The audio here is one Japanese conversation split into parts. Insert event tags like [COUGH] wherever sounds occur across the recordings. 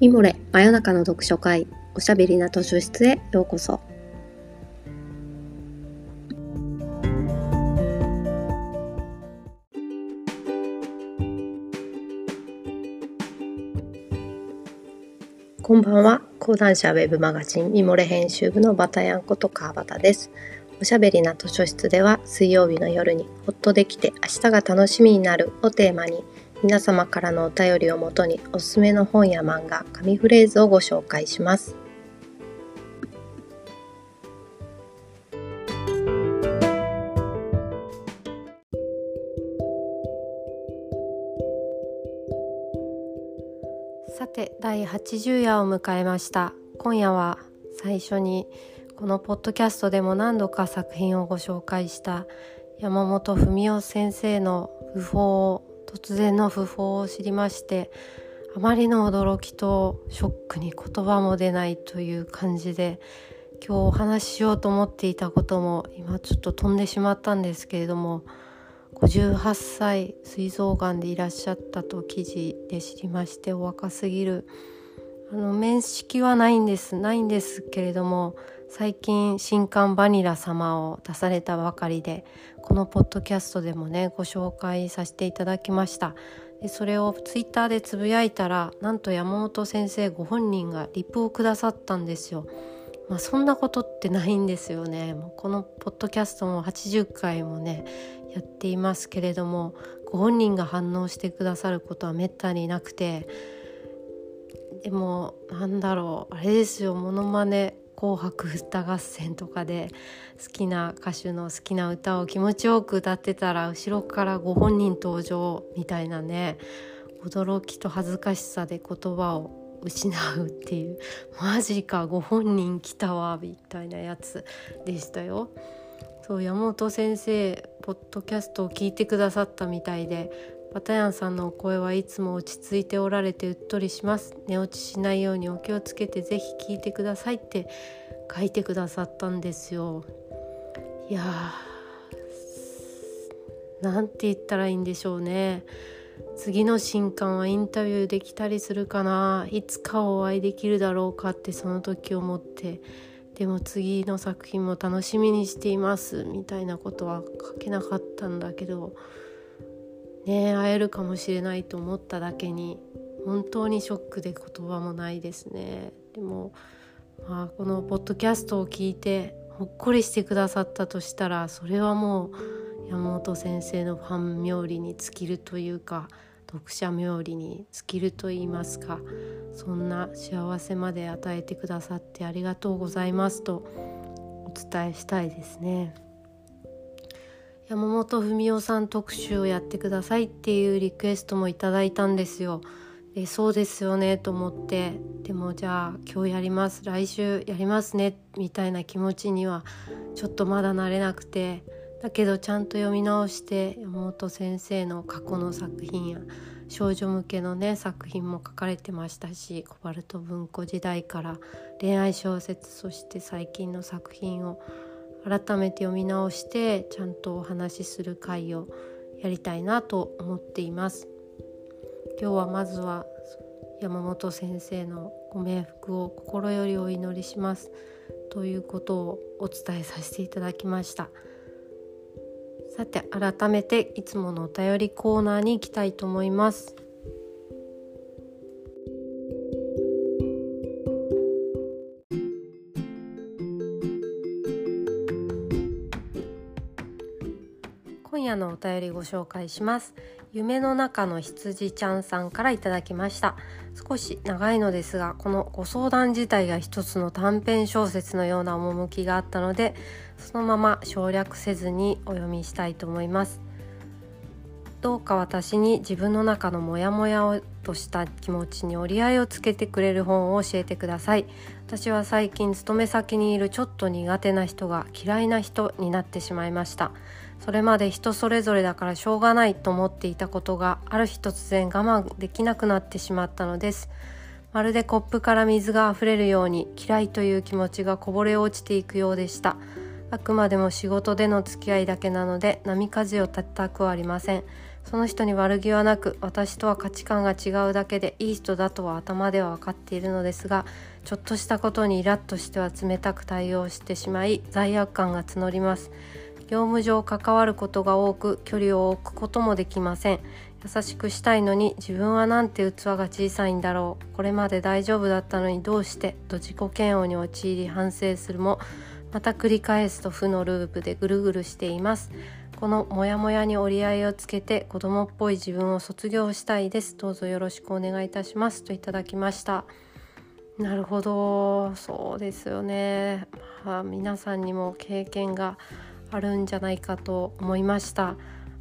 ミモレ真夜中の読書会おしゃべりな図書室へようこそ。こんばんは。講談社ウェブマガジンミモレ編集部のバタヤンこと川端です。おしゃべりな図書室では水曜日の夜にほっとできて明日が楽しみになるをテーマに皆様からのお便りをもとにおすすめの本や漫画、紙フレーズをご紹介します。さて第80夜を迎えました今夜は最初にこのポッドキャストでも何度か作品をご紹介した山本文夫先生の訃報突然の訃報を知りましてあまりの驚きとショックに言葉も出ないという感じで今日お話ししようと思っていたことも今ちょっと飛んでしまったんですけれども58歳膵臓がんでいらっしゃったと記事で知りましてお若すぎる。あの面識はないんですないんですけれども最近新刊バニラ様を出されたばかりでこのポッドキャストでもねご紹介させていただきました。でそれをツイッターでつぶやいたらなんと山本先生ご本人がリプをくださったんですよ。まあ、そんなことってないんですよね。このポッドキャストも80回もねやっていますけれどもご本人が反応してくださることはめったになくて。でもなんだろうあれですよ。モノマネ紅白歌合戦とかで好きな歌手の好きな歌を気持ちよく歌ってたら後ろからご本人登場みたいなね驚きと恥ずかしさで言葉を失うっていう [LAUGHS] マジかご本人来たわみたいなやつでしたよ。そう山本先生ポッドキャストを聞いてくださったみたいでパタヤンさんのお声はいつも落ち着いておられてうっとりします。寝落ちしないようにお気をつけてぜひ聞いてくださいって書いてくださったんですよ。いやーなんて言ったらいいんでしょうね。次の新刊はインタビューできたりするかな。いつかお会いできるだろうかってその時思って。でも次の作品も楽しみにしています。みたいなことは書けなかったんだけど。ね会えるかもしれないと思っただけに本当にショックで言葉もないですねでもまあこのポッドキャストを聞いてほっこりしてくださったとしたらそれはもう山本先生のファン冥利に尽きるというか読者冥利に尽きると言いますかそんな幸せまで与えてくださってありがとうございますとお伝えしたいですね。山本文夫さん特集をやってくださいっていうリクエストもいただいたんですよ。でそうですよねと思って。でもじゃあ今日やります。来週やりますね。みたいな気持ちにはちょっとまだなれなくて。だけどちゃんと読み直して山本先生の過去の作品や少女向けのね作品も書かれてましたしコバルト文庫時代から恋愛小説そして最近の作品を改めて読み直してちゃんとお話しする会をやりたいなと思っています。今日はまずは山本先生のご冥福を心よりお祈りします。ということをお伝えさせていただきました。さて改めていつものお便りコーナーに行きたいと思います。今夜のお便りご紹介します。夢の中の羊ちゃんさんからいただきました。少し長いのですがこのご相談自体が一つの短編小説のような趣があったのでそのまま省略せずにお読みしたいと思います。どうか私に自分の中のモヤモヤをとした気持ちに折り合いをつけてくれる本を教えてください。私は最近勤め先にいるちょっと苦手な人が嫌いな人になってしまいました。それまで人それぞれだからしょうがないと思っていたことがある日突然我慢できなくなってしまったのです。まるでコップから水があふれるように嫌いという気持ちがこぼれ落ちていくようでした。あくまでも仕事での付き合いだけなので波風を立てたくはありません。その人に悪気はなく私とは価値観が違うだけでいい人だとは頭では分かっているのですがちょっとしたことにイラッとしては冷たく対応してしまい罪悪感が募ります。業務上関わることが多く距離を置くこともできません。優しくしたいのに自分はなんて器が小さいんだろう。これまで大丈夫だったのにどうしてと自己嫌悪に陥り反省するもまた繰り返すと負のループでぐるぐるしています。このモヤモヤに折り合いをつけて子供っぽい自分を卒業したいです。どうぞよろしくお願いいたします。といただきました。なるほど。そうですよね、まあ、皆さんにも経験があるんじゃないかと思いました。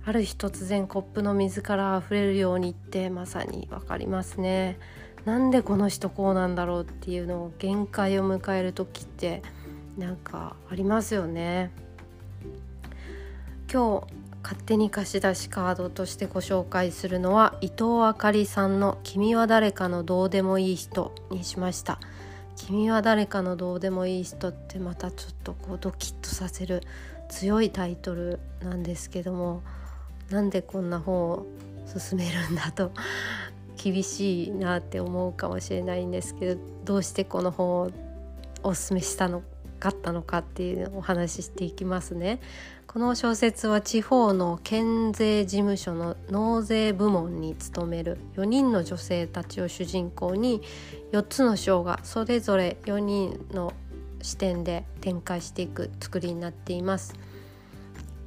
ある日突然コップの水から溢れるようにってまさに分かりますね。なんでこの人こうなんだろうっていうのを限界を迎える時ってなんかありますよね。今日勝手に貸し出しカードとしてご紹介するのは伊藤あかりさんの「君は誰かのどうでもいい人」にしました「君は誰かのどうでもいい人」ってまたちょっとこうドキッとさせる強いタイトルなんですけどもなんでこんな本を勧めるんだと [LAUGHS] 厳しいなって思うかもしれないんですけどどうしてこの本をおすすめしたのかったのかっていうのをお話ししていきますね。この小説は地方の県税事務所の納税部門に勤める4人の女性たちを主人公に4つの章がそれぞれ4人の視点で展開していく作りになっています。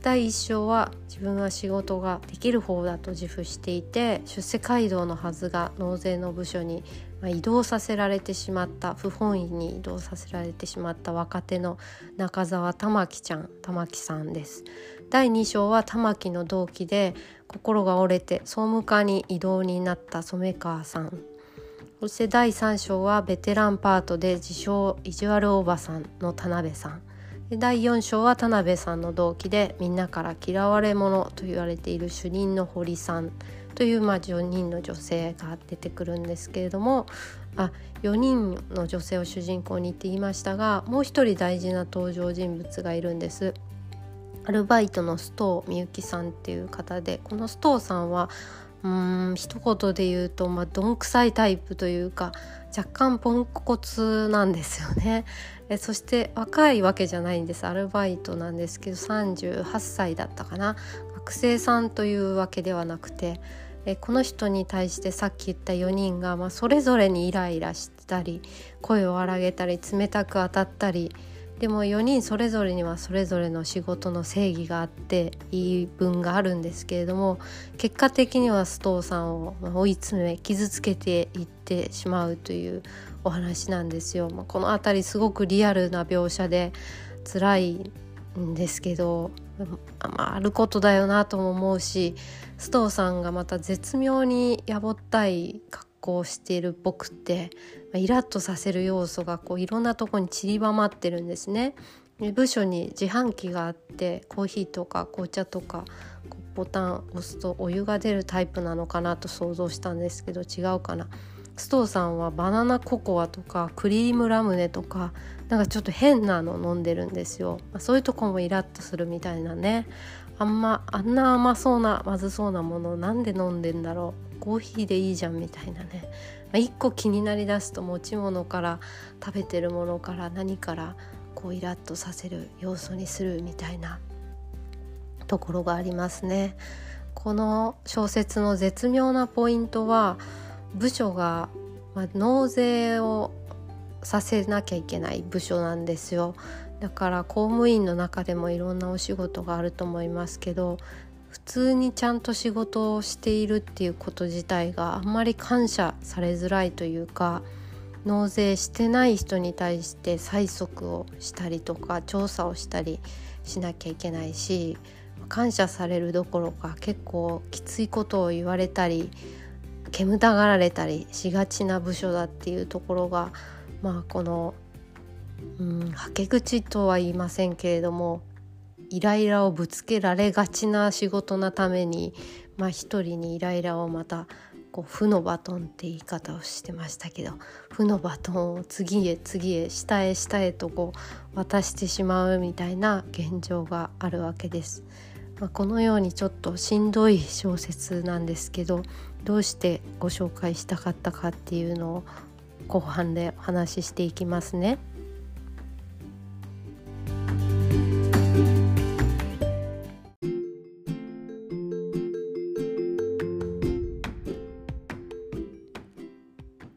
第1章は自分は仕事ができる方だと自負していて出世街道のはずが納税の部署に移動させられてしまった不本意に移動させられてしまった若手の中澤玉木ちゃん玉木さんです。第2章は玉木の同期で心が折れて総務課に異動になった染川さん。そして第3章はベテランパートで自称意地悪おばさんの田辺さん。第4章は田辺さんの同期でみんなから嫌われ者と言われている主任の堀さん。という、まあ、4人の女性が出てくるんですけれどもあ4人の女性を主人公にって言いましたがもう一人大事な登場人物がいるんです。アルバイトの須藤美幸さんっていう方でこの須藤さんはうん一言で言うと、まあ、どんくさいタイプというか若干ポンコツなんですよね。えそして若いわけじゃないんです。アルバイトなんですけど38歳だったかな。学生さんというわけではなくてえこの人に対してさっき言った4人が、まあ、それぞれにイライラしたり声を荒げたり冷たく当たったりでも4人それぞれにはそれぞれの仕事の正義があって言い分があるんですけれども結果的には須藤さんを追い詰め傷つけていってしまうというお話なんですよ。まあ、この辺りすごくリアルな描写で辛いんですけど、まあ、あることだよなとも思うし須藤さんがまた絶妙にやぼったい格好をしている僕ってイラッとさせる要素がこういろんなとこに散りばまってるんですね。部署に自販機があってコーヒーとか紅茶とかボタンを押すとお湯が出るタイプなのかなと想像したんですけど違うかな。須藤さんはバナナココアとかクリームラムネとかなんかちょっと変なの飲んでるんですよ、まあ、そういうとこもイラッとするみたいなね。あんまあんな甘そうなまずそうなものなんで飲んでんだろう。コーヒーでいいじゃんみたいなね、まあ、一個気になりだすと持ち物から食べてるものから何からこうイラッとさせる要素にするみたいな。ところがありますね。この小説の絶妙なポイントは部署が、まあ、納税をさせなきゃいけない部署なんですよ。だから公務員の中でもいろんなお仕事があると思いますけど普通にちゃんと仕事をしているっていうこと自体があんまり感謝されづらいというか納税してない人に対して催促をしたりとか調査をしたりしなきゃいけないし感謝されるどころか結構きついことを言われたり煙たがられたりしがちな部署だっていうところがまあこの、うん、はけ口とは言いませんけれどもイライラをぶつけられがちな仕事なために、まあ、一人にイライラをまたこう負のバトンって言い方をしてましたけど負のバトンを次へ次へ下へ下へとこう渡してしまうみたいな現状があるわけです。まあ、このようにちょっとしんどい小説なんですけどどうしてご紹介したかったかっていうのを後半でお話ししていきますね。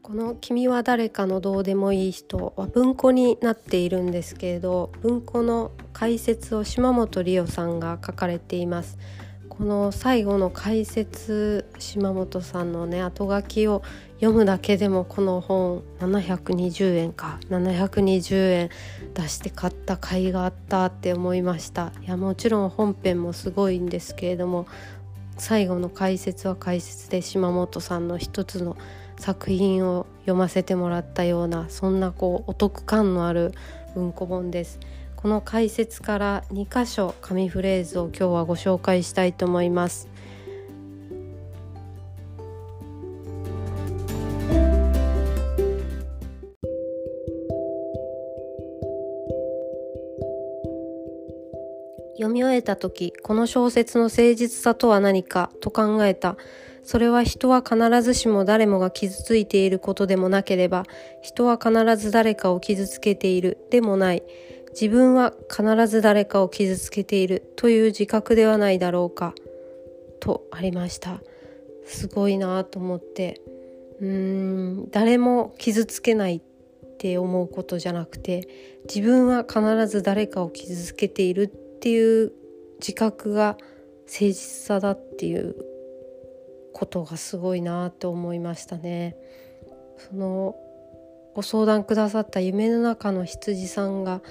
この「君は誰かのどうでもいい人」は文庫になっているんですけれど文庫の解説を島本理央さんが書かれています。この最後の解説島本さんのね後書きを読むだけでもこの本720円か720円出して買った甲斐があったって思いましたいやもちろん本編もすごいんですけれども最後の解説は解説で島本さんの一つの作品を読ませてもらったようなそんなこうお得感のある文庫本です。この解説から2箇所紙フレーズを今日はご紹介したいと思います。読み終えた時この小説の誠実さとは何かと考えたそれは人は必ずしも誰もが傷ついていることでもなければ、人は必ず誰かを傷つけているでもない。自分は必ず誰かを傷つけているという自覚ではないだろうか。とありました。すごいなと思って。うーん、誰も傷つけないって思うことじゃなくて、自分は必ず誰かを傷つけているっていう自覚が誠実さだっていうことがすごいなと思いましたね。そのご相談くださった夢の中の羊さんが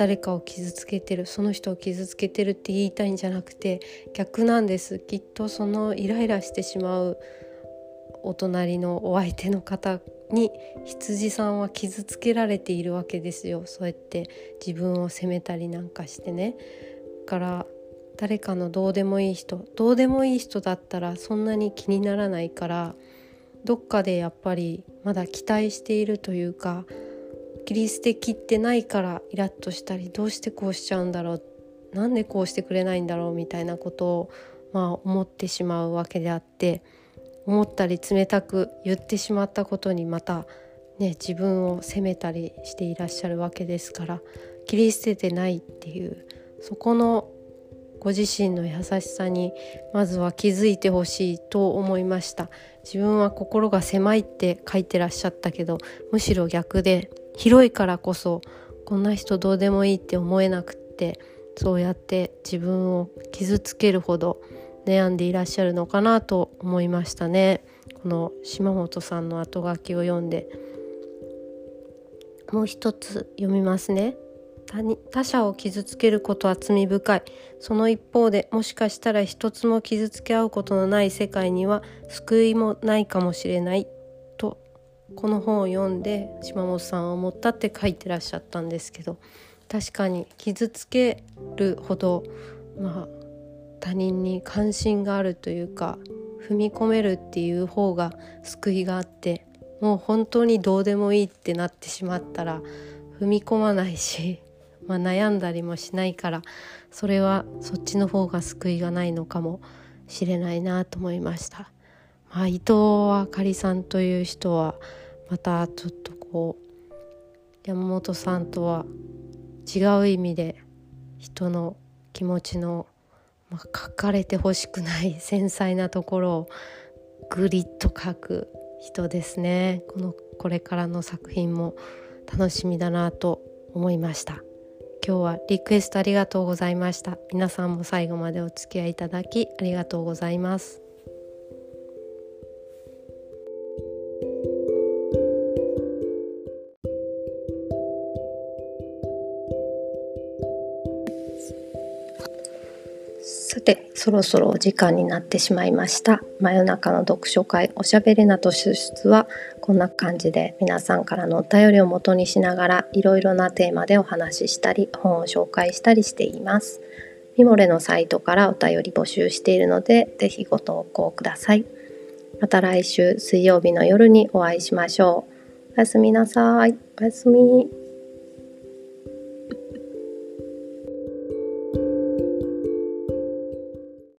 誰かを傷つけてるその人を傷つけてるって言いたいんじゃなくて逆なんですきっとそのイライラしてしまうお隣のお相手の方に羊さんは傷つけられているわけですよそうやって自分を責めたりなんかしてね。から誰かのどうでもいい人どうでもいい人だったらそんなに気にならないからどっかでやっぱりまだ期待しているというか切り捨てきってないからイラッとしたりどうしてこうしちゃうんだろう。なんでこうしてくれないんだろうみたいなことをまあ思ってしまうわけであって思ったり冷たく言ってしまったことにまたね自分を責めたりしていらっしゃるわけですから切り捨ててないっていうそこのご自身の優しさにまずは気づいてほしいと思いました。自分は心が狭いって書いてらっしゃったけどむしろ逆で広いからこそこんな人どうでもいいって思えなくってそうやって自分を傷つけるほど悩んでいらっしゃるのかなと思いましたね。この島本さんの後書きを読んで。もう一つ読みますね。他者を傷つけることは罪深い。その一方でもしかしたら一つも傷つけ合うことのない世界には救いもないかもしれない。この本を読んで島本さんは思ったって書いてらっしゃったんですけど確かに傷つけるほどまあ他人に関心があるというか踏み込めるっていう方が救いがあってもう本当にどうでもいいってなってしまったら踏み込まないし [LAUGHS] まあ、悩んだりもしないからそれはそっちの方が救いがないのかもしれないなと思いました。まあ、伊藤あかりさんという人はまたちょっとこう山本さんとは違う意味で人の気持ちの、まあ、書かれてほしくない繊細なところをグリッと書く人ですね。このこれからの作品も楽しみだなと思いました。今日はリクエストありがとうございました。皆さんも最後までお付き合いいただきありがとうございます。てそろそろお時間になってしまいました。真夜中の読書会おしゃべりなと出出はこんな感じで皆さんからのお便りを元にしながらいろいろなテーマでお話ししたり本を紹介したりしています。ミモレのサイトからお便り募集しているのでぜひご投稿ください。また来週水曜日の夜にお会いしましょう。おやすみなさい。おやすみ。